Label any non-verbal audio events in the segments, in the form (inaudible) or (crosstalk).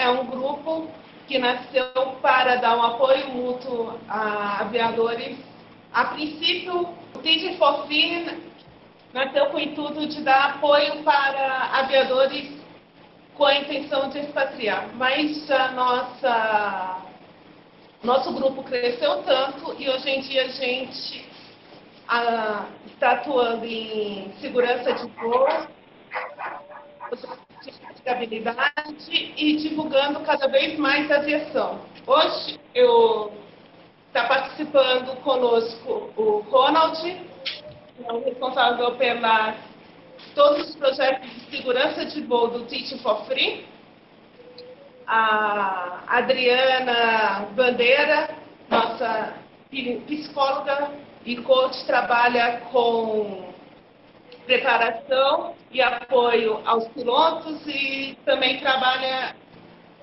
é um grupo que nasceu para dar um apoio mútuo a aviadores. A princípio, o for Free nasceu com o intuito de dar apoio para aviadores com a intenção de expatriar, mas a nossa nosso grupo cresceu tanto e hoje em dia a gente a, está atuando em segurança de voo, habilidade e divulgando cada vez mais a aviação. Hoje eu está participando conosco o Ronald, que é o responsável pelas todos os projetos de segurança de voo do Teaching for Free. A Adriana Bandeira, nossa psicóloga e coach, trabalha com preparação e apoio aos pilotos e também trabalha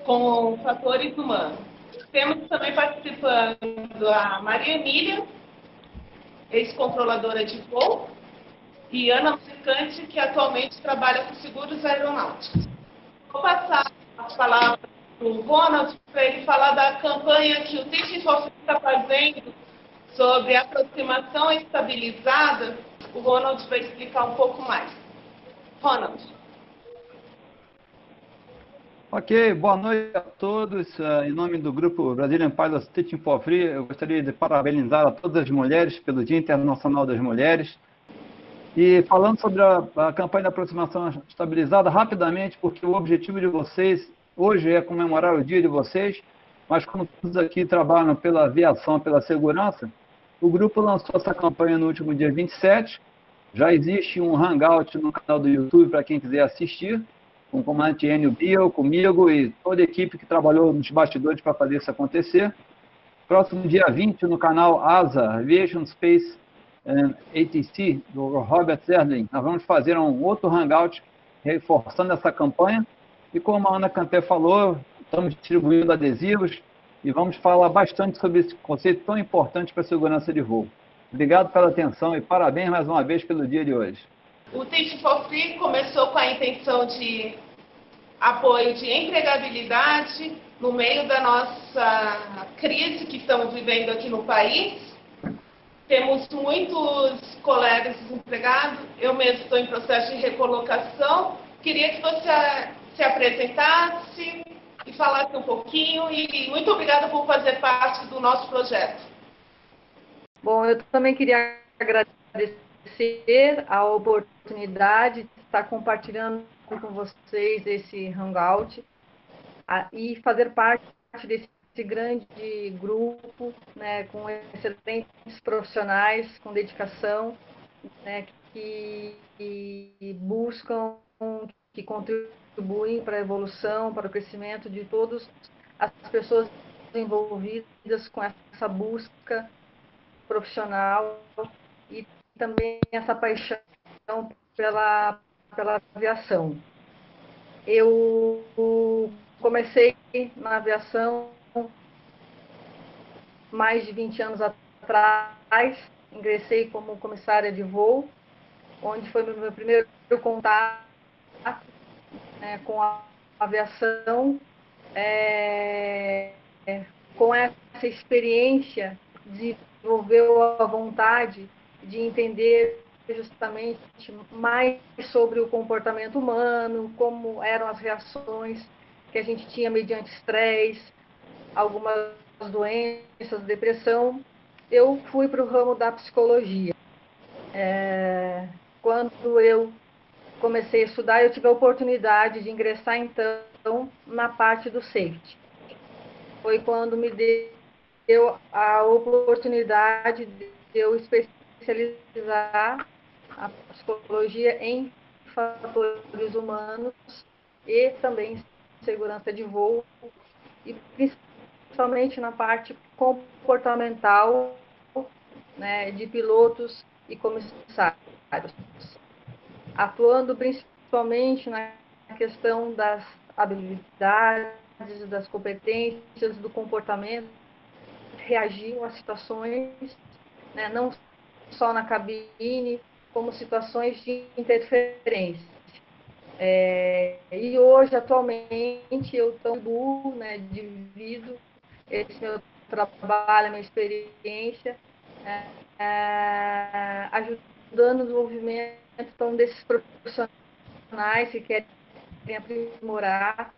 com fatores humanos. Temos também participando a Maria Emília, ex-controladora de voo, e Ana Musicante, que atualmente trabalha com seguros aeronáuticos. Vou passar as palavras para o Ronald para ele falar da campanha que o Teaching for está fazendo sobre aproximação estabilizada o Ronald vai explicar um pouco mais. Ronald. Ok, boa noite a todos. Uh, em nome do grupo Brazilian Pilots Teaching for Free, eu gostaria de parabenizar a todas as mulheres pelo Dia Internacional das Mulheres. E falando sobre a, a campanha de aproximação estabilizada, rapidamente, porque o objetivo de vocês hoje é comemorar o dia de vocês, mas como todos aqui trabalham pela aviação, pela segurança, o grupo lançou essa campanha no último dia 27. Já existe um hangout no canal do YouTube para quem quiser assistir, com o comandante Enio Biel, comigo e toda a equipe que trabalhou nos bastidores para fazer isso acontecer. Próximo dia 20, no canal ASA, Aviation Space and ATC, do Robert Zerlin, nós vamos fazer um outro hangout reforçando essa campanha. E como a Ana Canté falou, estamos distribuindo adesivos, e vamos falar bastante sobre esse conceito tão importante para a segurança de voo. Obrigado pela atenção e parabéns mais uma vez pelo dia de hoje. O Teach for Free começou com a intenção de apoio de empregabilidade no meio da nossa crise que estamos vivendo aqui no país. Temos muitos colegas desempregados, eu mesmo estou em processo de recolocação. Queria que você se apresentasse, e falasse um pouquinho. E muito obrigada por fazer parte do nosso projeto. Bom, eu também queria agradecer a oportunidade de estar compartilhando com vocês esse Hangout e fazer parte desse grande grupo, né, com excelentes profissionais, com dedicação, né, que, que buscam, que contribuem para a evolução, para o crescimento de todas as pessoas envolvidas com essa busca profissional e também essa paixão pela, pela aviação. Eu comecei na aviação mais de 20 anos atrás, ingressei como comissária de voo, onde foi meu primeiro contato né, com a aviação, é, com essa experiência, desenvolveu a vontade de entender justamente mais sobre o comportamento humano, como eram as reações que a gente tinha mediante estresse, algumas doenças, depressão. Eu fui para o ramo da psicologia. É, quando eu comecei a estudar, eu tive a oportunidade de ingressar então na parte do safety. Foi quando me deu a oportunidade de eu especializar a psicologia em fatores humanos e também segurança de voo e principalmente na parte comportamental né, de pilotos e comissários. Atuando principalmente na questão das habilidades, das competências, do comportamento, reagiam a situações, né, não só na cabine, como situações de interferência. É, e hoje, atualmente, eu estou, né, divido esse meu trabalho, minha experiência, é, é, ajudando o desenvolvimento então, desses profissionais que querem aprimorar,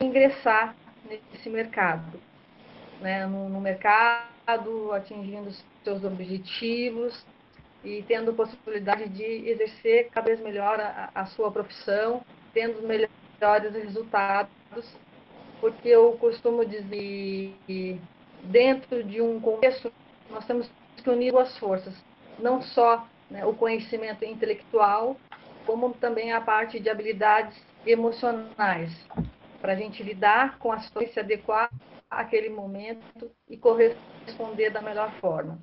ingressar nesse mercado, né, no, no mercado, atingindo seus objetivos e tendo possibilidade de exercer cada vez melhor a, a sua profissão, tendo melhores resultados, porque eu costumo dizer que dentro de um contexto nós temos que unir as forças, não só né, o conhecimento intelectual, como também a parte de habilidades emocionais, para a gente lidar com a situação, se adequar àquele momento e corresponder da melhor forma.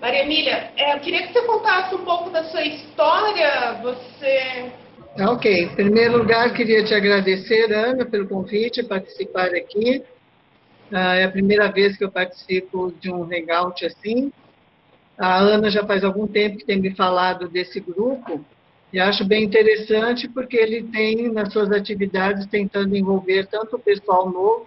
Maria Emília, é, eu queria que você contasse um pouco da sua história. Você. Tá, ok. Em primeiro lugar, queria te agradecer, Ana, pelo convite, participar aqui. Ah, é a primeira vez que eu participo de um hangout assim. A Ana já faz algum tempo que tem me falado desse grupo e acho bem interessante porque ele tem nas suas atividades tentando envolver tanto o pessoal novo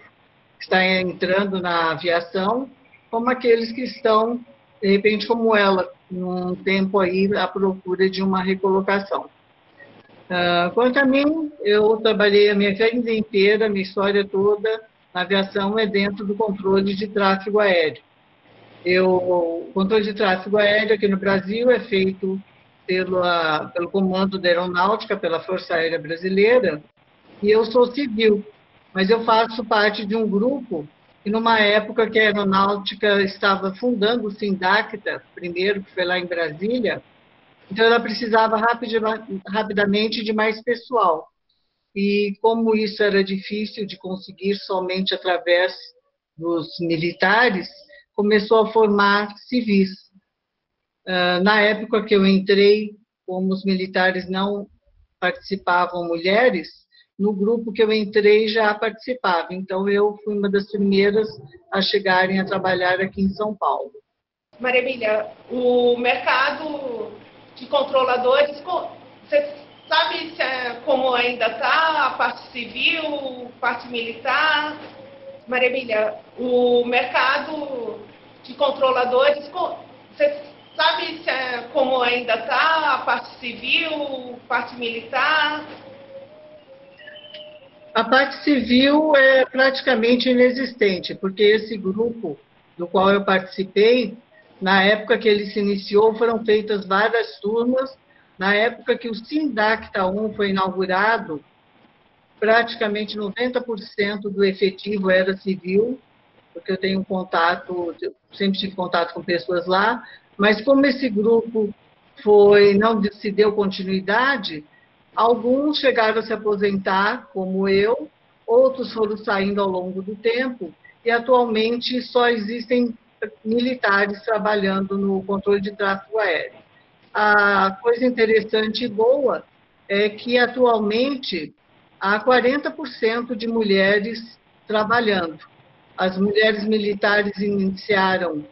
está entrando na aviação, como aqueles que estão de repente como ela, num tempo aí à procura de uma recolocação. Uh, quanto a mim, eu trabalhei a minha vida inteira, minha história toda na aviação é dentro do controle de tráfego aéreo. Eu, o controle de tráfego aéreo aqui no Brasil é feito pelo, pelo Comando da Aeronáutica, pela Força Aérea Brasileira, e eu sou civil, mas eu faço parte de um grupo e numa época que a aeronáutica estava fundando o Sindacta, primeiro, que foi lá em Brasília, então ela precisava rapidamente de mais pessoal. E como isso era difícil de conseguir somente através dos militares, começou a formar civis. Ah, na época que eu entrei, como os militares não participavam mulheres, no grupo que eu entrei já participava. Então, eu fui uma das primeiras a chegarem a trabalhar aqui em São Paulo. Maria Emília, o mercado de controladores, você sabe é, como ainda está a parte civil, parte militar? Maria Emília, o mercado de controladores, você sabe é, como ainda está a parte civil, parte militar? A parte civil é praticamente inexistente, porque esse grupo do qual eu participei, na época que ele se iniciou, foram feitas várias turmas. Na época que o Sindacta 1 foi inaugurado, praticamente 90% do efetivo era civil, porque eu tenho contato, sempre tive contato com pessoas lá, mas como esse grupo foi não se deu continuidade, Alguns chegaram a se aposentar, como eu, outros foram saindo ao longo do tempo, e atualmente só existem militares trabalhando no controle de tráfego aéreo. A coisa interessante e boa é que atualmente há 40% de mulheres trabalhando. As mulheres militares iniciaram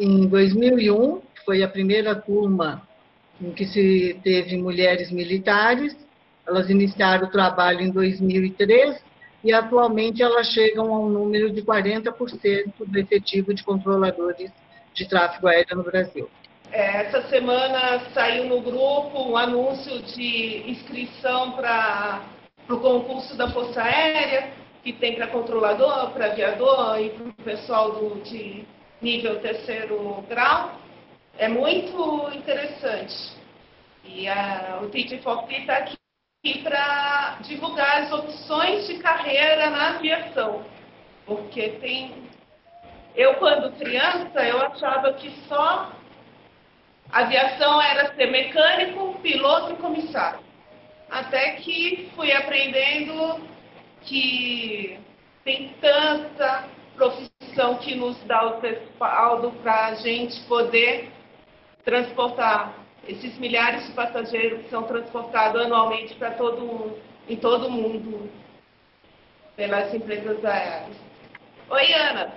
em 2001, foi a primeira turma em que se teve mulheres militares. Elas iniciaram o trabalho em 2003 e atualmente elas chegam a um número de 40% do efetivo de controladores de tráfego aéreo no Brasil. É, essa semana saiu no grupo um anúncio de inscrição para o concurso da Força Aérea, que tem para controlador, para aviador e para o pessoal do, de nível terceiro grau é muito interessante. E a, o Free está aqui para divulgar as opções de carreira na aviação. Porque tem. Eu, quando criança, eu achava que só aviação era ser mecânico, piloto e comissário. Até que fui aprendendo que tem tanta profissão que nos dá o respaldo para a gente poder transportar esses milhares de passageiros que são transportados anualmente para todo em todo o mundo pelas empresas aéreas. Oi, Ana.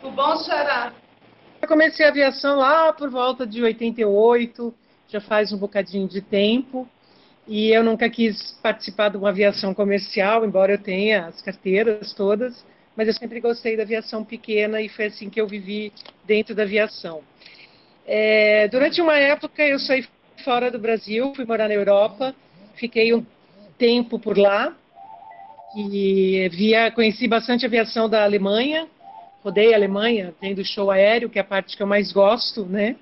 Tudo bom, Xará? Eu comecei a aviação lá por volta de 88, já faz um bocadinho de tempo. E eu nunca quis participar de uma aviação comercial, embora eu tenha as carteiras todas, mas eu sempre gostei da aviação pequena e foi assim que eu vivi dentro da aviação. É, durante uma época eu saí fora do Brasil, fui morar na Europa, fiquei um tempo por lá e via, conheci bastante aviação da Alemanha, rodei a Alemanha, tendo show aéreo, que é a parte que eu mais gosto, né?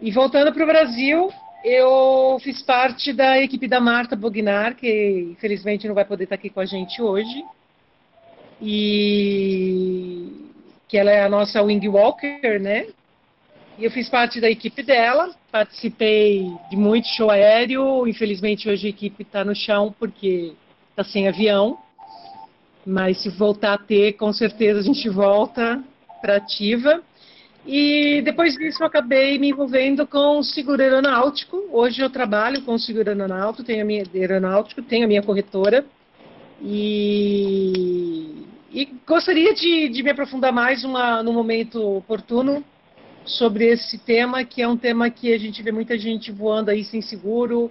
E voltando para o Brasil, eu fiz parte da equipe da Marta Bognar, que infelizmente não vai poder estar aqui com a gente hoje. E que ela é a nossa wing walker, né? E eu fiz parte da equipe dela, participei de muito show aéreo. Infelizmente hoje a equipe está no chão porque está sem avião. Mas se voltar a ter, com certeza a gente volta para ativa. E depois disso eu acabei me envolvendo com o seguro aeronáutico. Hoje eu trabalho com o seguro aeronáutico, tenho a minha aeronáutico, tenho a minha corretora. E, e gostaria de, de, me aprofundar mais uma, no momento oportuno sobre esse tema, que é um tema que a gente vê muita gente voando aí sem seguro,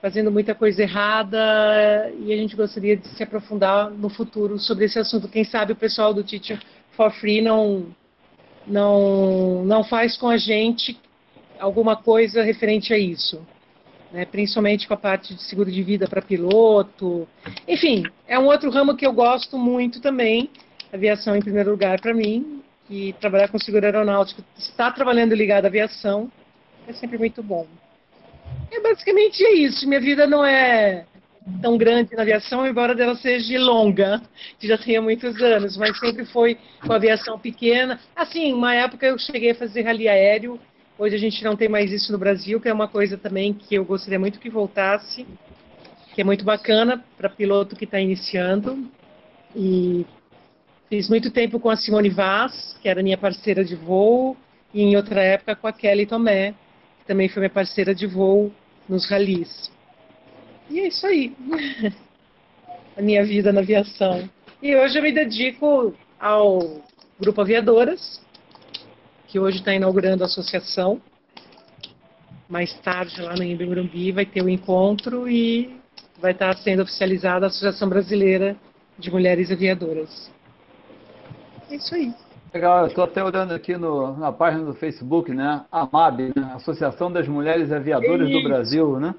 fazendo muita coisa errada, e a gente gostaria de se aprofundar no futuro sobre esse assunto. Quem sabe o pessoal do Teaching for Free não não, não faz com a gente alguma coisa referente a isso. Né? Principalmente com a parte de seguro de vida para piloto. Enfim, é um outro ramo que eu gosto muito também. Aviação em primeiro lugar para mim. E trabalhar com seguro aeronáutico, estar trabalhando ligado à aviação, é sempre muito bom. É basicamente é isso. Minha vida não é tão grande na aviação, embora dela seja longa, que já tenha muitos anos, mas sempre foi com aviação pequena. Assim, uma época eu cheguei a fazer rally aéreo, hoje a gente não tem mais isso no Brasil, que é uma coisa também que eu gostaria muito que voltasse, que é muito bacana para piloto que está iniciando. E fiz muito tempo com a Simone Vaz, que era minha parceira de voo, e em outra época com a Kelly Tomé, que também foi minha parceira de voo nos ralis. E é isso aí. (laughs) a minha vida na aviação. E hoje eu me dedico ao Grupo Aviadoras, que hoje está inaugurando a associação. Mais tarde, lá no Imbi vai ter o um encontro e vai estar tá sendo oficializada a Associação Brasileira de Mulheres Aviadoras. É isso aí. Legal, estou até olhando aqui no, na página do Facebook, né? A AMAB, né? Associação das Mulheres Aviadoras do Brasil, né?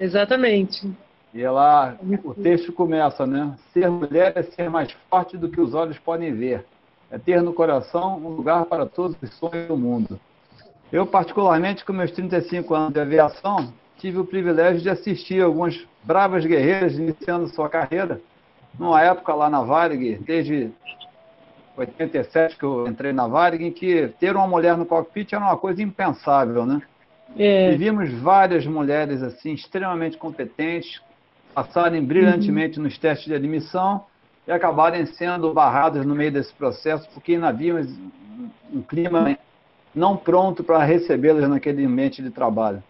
Exatamente. E ela, o texto começa, né? Ser mulher é ser mais forte do que os olhos podem ver. É ter no coração um lugar para todos os sonhos do mundo. Eu, particularmente, com meus 35 anos de aviação, tive o privilégio de assistir algumas bravas guerreiras iniciando sua carreira. Numa época lá na Varig, desde 87 que eu entrei na Varig, em que ter uma mulher no cockpit era uma coisa impensável, né? É. E vimos várias mulheres assim extremamente competentes passarem brilhantemente uhum. nos testes de admissão e acabarem sendo barradas no meio desse processo porque ainda havia um clima não pronto para recebê-las naquele ambiente de trabalho.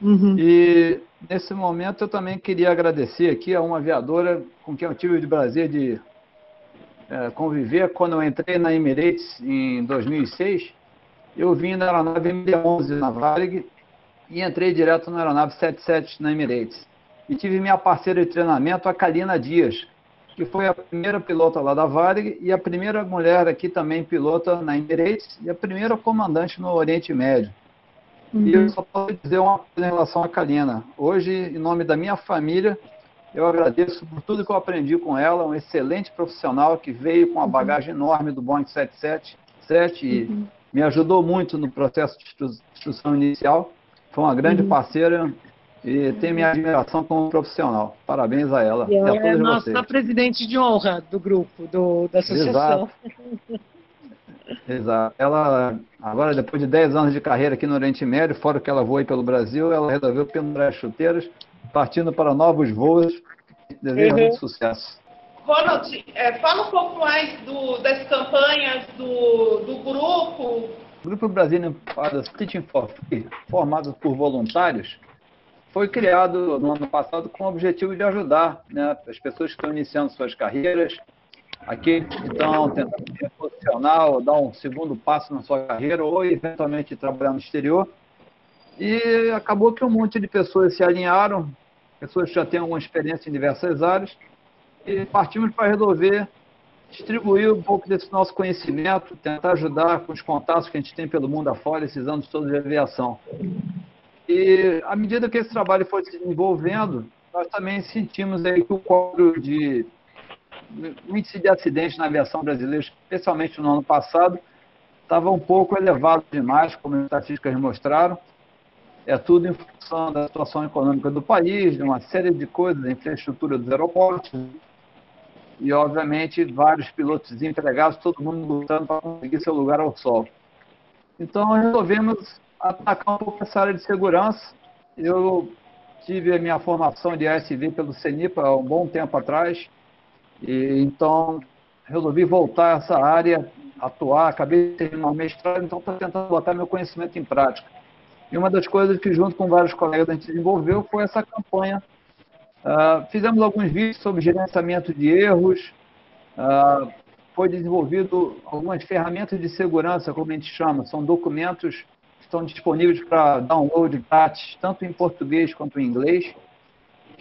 Uhum. E nesse momento eu também queria agradecer aqui a uma aviadora com quem eu tive o prazer de é, conviver quando eu entrei na Emirates em 2006. Eu vim da aeronave MD-11 na Varig e entrei direto na aeronave 77 na Emirates. E tive minha parceira de treinamento, a Kalina Dias, que foi a primeira pilota lá da Varig e a primeira mulher aqui também pilota na Emirates e a primeira comandante no Oriente Médio. Uhum. E eu só posso dizer uma coisa em relação à Kalina. Hoje, em nome da minha família, eu agradeço por tudo que eu aprendi com ela, um excelente profissional que veio com uma uhum. bagagem enorme do Boeing 777 e uhum. me ajudou muito no processo de instrução inicial. Foi uma grande uhum. parceira e tem minha admiração como profissional. Parabéns a ela. E ela e a é nossa vocês. presidente de honra do grupo, do, da associação. Exato. Exato. Ela, agora, depois de 10 anos de carreira aqui no Oriente Médio, fora que ela voa pelo Brasil, ela resolveu pendurar as chuteiras, partindo para novos voos. Desejo uhum. muito sucesso. Ronald, é, fala um pouco mais do, das campanhas do, do grupo, o Grupo Brasília Pilots Teaching for Free, formado por voluntários, foi criado no ano passado com o objetivo de ajudar né, as pessoas que estão iniciando suas carreiras, aqueles que estão tentando ser profissional, dar um segundo passo na sua carreira ou eventualmente trabalhar no exterior. E acabou que um monte de pessoas se alinharam pessoas que já têm alguma experiência em diversas áreas, e partimos para resolver distribuir um pouco desse nosso conhecimento, tentar ajudar com os contatos que a gente tem pelo mundo afora, esses anos todos de aviação. E à medida que esse trabalho foi se desenvolvendo, nós também sentimos aí que o quadro de índice de acidentes na aviação brasileira, especialmente no ano passado, estava um pouco elevado demais, como as estatísticas mostraram. É tudo em função da situação econômica do país, de uma série de coisas, da infraestrutura dos aeroportos, e, obviamente, vários pilotos desempregados, todo mundo lutando para conseguir seu lugar ao sol. Então, resolvemos atacar um pouco essa área de segurança. Eu tive a minha formação de ASV pelo CENIPA há um bom tempo atrás, e então resolvi voltar a essa área, atuar, acabei de terminar o mestrado, então estou tentando botar meu conhecimento em prática. E uma das coisas que, junto com vários colegas, a gente desenvolveu foi essa campanha. Uh, fizemos alguns vídeos sobre gerenciamento de erros, uh, foi desenvolvido algumas ferramentas de segurança, como a gente chama, são documentos que estão disponíveis para download grátis, tanto em português quanto em inglês.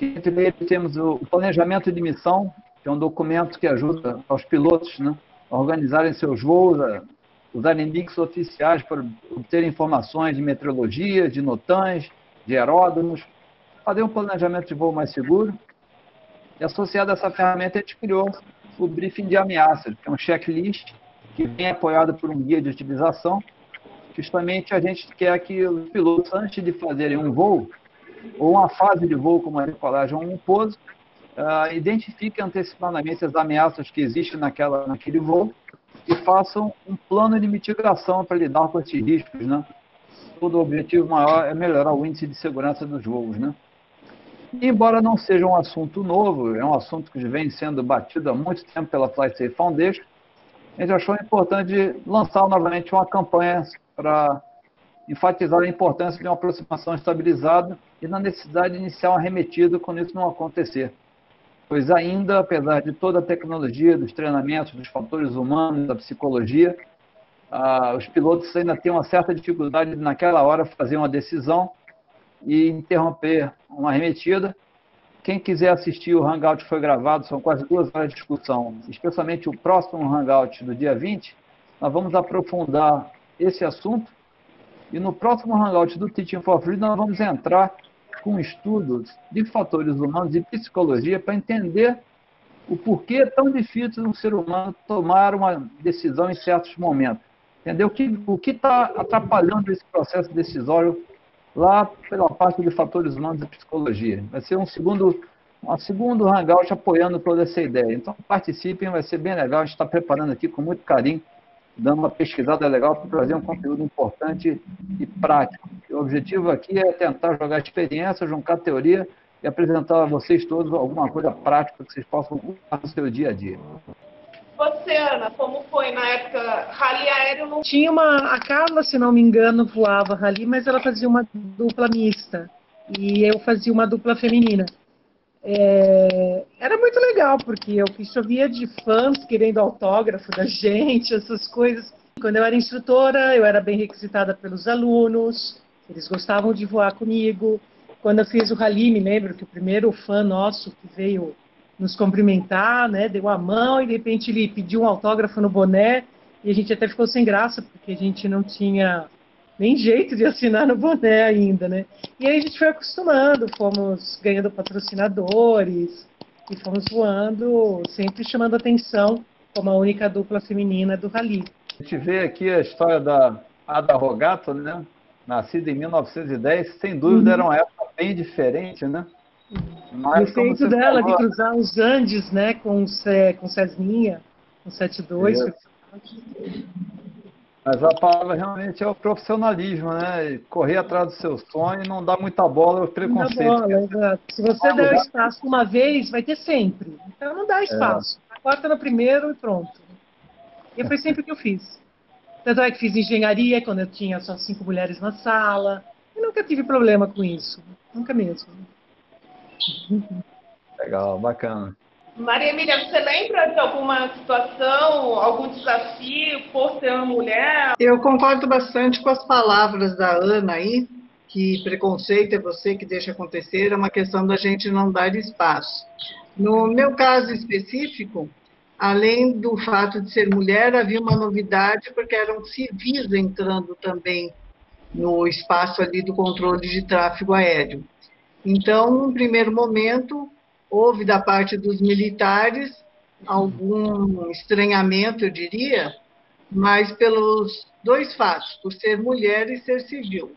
Entre eles temos o planejamento de missão, que é um documento que ajuda aos pilotos né, a organizarem seus voos, a usarem links oficiais para obter informações de meteorologia, de notãs, de aeródromos, fazer um planejamento de voo mais seguro. E associado a essa ferramenta, a gente criou o briefing de ameaças, que é um checklist que vem apoiado por um guia de utilização. Justamente a gente quer que os pilotos, antes de fazerem um voo, ou uma fase de voo, como a decolagem ou um pouso, uh, identifiquem antecipadamente as ameaças que existem naquela, naquele voo e façam um plano de mitigação para lidar com esses riscos, né? Todo o objetivo maior é melhorar o índice de segurança dos voos, né? embora não seja um assunto novo, é um assunto que vem sendo batido há muito tempo pela Flight Safe Foundation, a gente achou importante lançar novamente uma campanha para enfatizar a importância de uma aproximação estabilizada e na necessidade de iniciar um arremetido quando isso não acontecer. Pois ainda, apesar de toda a tecnologia, dos treinamentos, dos fatores humanos, da psicologia, ah, os pilotos ainda têm uma certa dificuldade naquela hora fazer uma decisão e interromper uma arremetida. Quem quiser assistir o Hangout foi gravado, são quase duas horas de discussão, especialmente o próximo Hangout do dia 20. Nós vamos aprofundar esse assunto e no próximo Hangout do Teaching for Free nós vamos entrar com estudos de fatores humanos e psicologia para entender o porquê é tão difícil um ser humano tomar uma decisão em certos momentos. Entendeu? O que está atrapalhando esse processo decisório lá pela parte de fatores humanos e psicologia. Vai ser um segundo, um segundo hangout apoiando toda essa ideia. Então participem, vai ser bem legal. A gente está preparando aqui com muito carinho, dando uma pesquisada legal para trazer um conteúdo importante e prático. O objetivo aqui é tentar jogar experiência, juntar teoria e apresentar a vocês todos alguma coisa prática que vocês possam usar no seu dia a dia. Você, Ana, como foi na época? Rally aéreo não tinha uma. A Carla, se não me engano, voava rally, mas ela fazia uma dupla mista. E eu fazia uma dupla feminina. É, era muito legal, porque eu chovia de fãs querendo autógrafo da (laughs) gente, essas coisas. Quando eu era instrutora, eu era bem requisitada pelos alunos, eles gostavam de voar comigo. Quando eu fiz o rally, me lembro que o primeiro fã nosso que veio nos cumprimentar, né? Deu a mão e de repente ele pediu um autógrafo no boné e a gente até ficou sem graça porque a gente não tinha nem jeito de assinar no boné ainda, né? E aí a gente foi acostumando, fomos ganhando patrocinadores e fomos voando, sempre chamando atenção como a única dupla feminina do rally. A gente vê aqui a história da Ada Rogato, né? Nascida em 1910, sem dúvida uhum. era uma época bem diferente, né? Mas, o feito dela falou, de cruzar os Andes, né, com, com Cesninha, com 72. Mas a palavra realmente é o profissionalismo, né? Correr atrás do seu sonho e não dar muita bola aos preconceitos. Bola, exato. Se você der espaço uma vez, vai ter sempre. Então não dá espaço. É. Corta no primeiro e pronto. E foi sempre o que eu fiz. Tanto é que fiz engenharia quando eu tinha só cinco mulheres na sala. E nunca tive problema com isso. Nunca mesmo. Legal, bacana. Maria Emília, você lembra de alguma situação, algum desafio por ser uma mulher? Eu concordo bastante com as palavras da Ana aí, que preconceito é você que deixa acontecer, é uma questão da gente não dar espaço. No meu caso específico, além do fato de ser mulher, havia uma novidade, porque eram civis entrando também no espaço ali do controle de tráfego aéreo. Então, num primeiro momento, houve da parte dos militares algum estranhamento, eu diria, mas pelos dois fatos, por ser mulher e ser civil.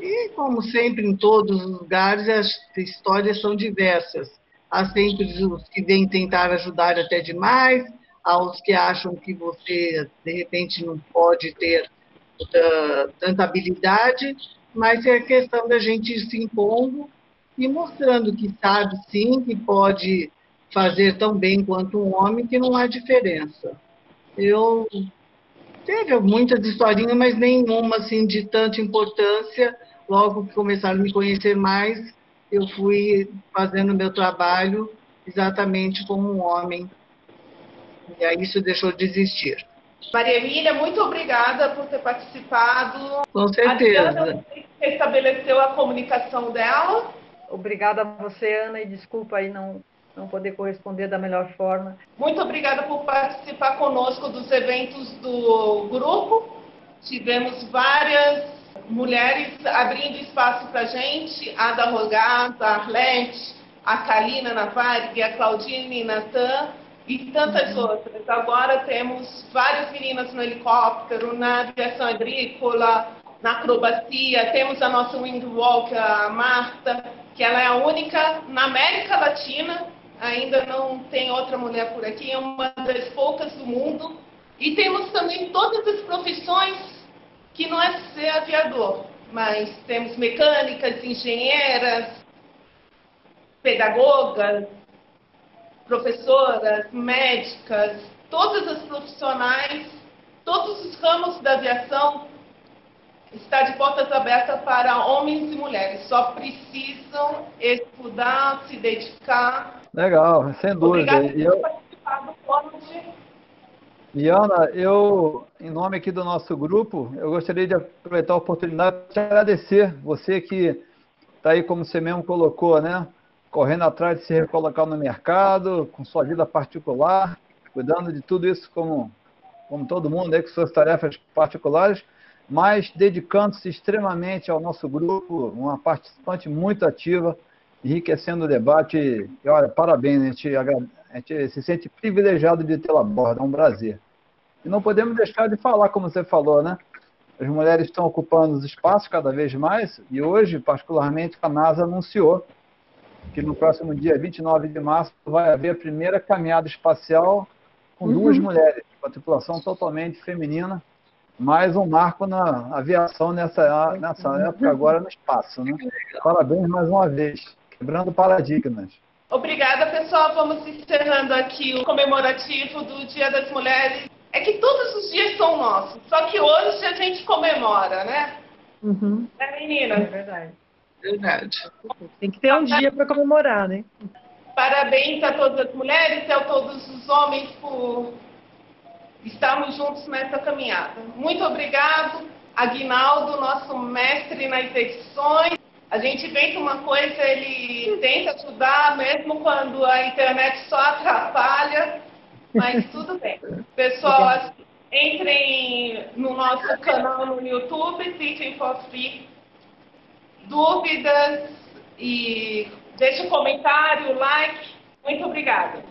E, como sempre, em todos os lugares, as histórias são diversas. Há sempre os que vêm tentar ajudar até demais, há os que acham que você, de repente, não pode ter tanta habilidade, mas é questão da gente ir se impondo e mostrando que sabe sim, que pode fazer tão bem quanto um homem, que não há diferença. Eu teve muitas historinhas, mas nenhuma assim de tanta importância. Logo que começaram a me conhecer mais, eu fui fazendo meu trabalho exatamente como um homem. E aí isso deixou de existir. Maria Emília, muito obrigada por ter participado. Com certeza. A Diana estabeleceu a comunicação dela. Obrigada a você, Ana, e desculpa aí não, não poder corresponder da melhor forma. Muito obrigada por participar conosco dos eventos do grupo. Tivemos várias mulheres abrindo espaço para a gente, a Ada Rogato, a Arlete, a Kalina Navarre, a Claudine Natan e tantas outras. Agora temos várias meninas no helicóptero, na aviação agrícola, na acrobacia, temos a nossa windwalker, a Marta, que ela é a única na América Latina, ainda não tem outra mulher por aqui, é uma das poucas do mundo. E temos também todas as profissões que não é ser aviador, mas temos mecânicas, engenheiras, pedagogas, professoras, médicas, todas as profissionais, todos os ramos da aviação está de portas abertas para homens e mulheres. Só precisam estudar, se dedicar. Legal, sem dúvida. Obrigada por eu... participar do fórum e Ana, eu, em nome aqui do nosso grupo, eu gostaria de aproveitar a oportunidade de te agradecer. Você que está aí, como você mesmo colocou, né? Correndo atrás de se recolocar no mercado, com sua vida particular, cuidando de tudo isso como, como todo mundo aí, com suas tarefas particulares mas dedicando-se extremamente ao nosso grupo, uma participante muito ativa, enriquecendo o debate. E olha, parabéns, a gente, a gente se sente privilegiado de tê-la a bordo, é um prazer. E não podemos deixar de falar, como você falou, né? As mulheres estão ocupando os espaços cada vez mais, e hoje, particularmente, a NASA anunciou que no próximo dia 29 de março vai haver a primeira caminhada espacial com duas uhum. mulheres, com a tripulação totalmente feminina mais um marco na aviação nessa, nessa época, agora no espaço. Né? Parabéns mais uma vez, quebrando paradigmas. Obrigada, pessoal. Vamos encerrando aqui o comemorativo do Dia das Mulheres. É que todos os dias são nossos, só que hoje a gente comemora, né? Uhum. É, menina? É verdade. Verdade. Tem que ter um dia para comemorar, né? Parabéns a todas as mulheres e a todos os homens por estarmos juntos nessa caminhada. Muito obrigado, Aguinaldo, nosso mestre nas edições. A gente vê que uma coisa ele tenta ajudar, mesmo quando a internet só atrapalha, mas (laughs) tudo bem. Pessoal, entrem no nosso canal no YouTube, Teaching for Free. Dúvidas e deixe um comentário, like. Muito obrigada.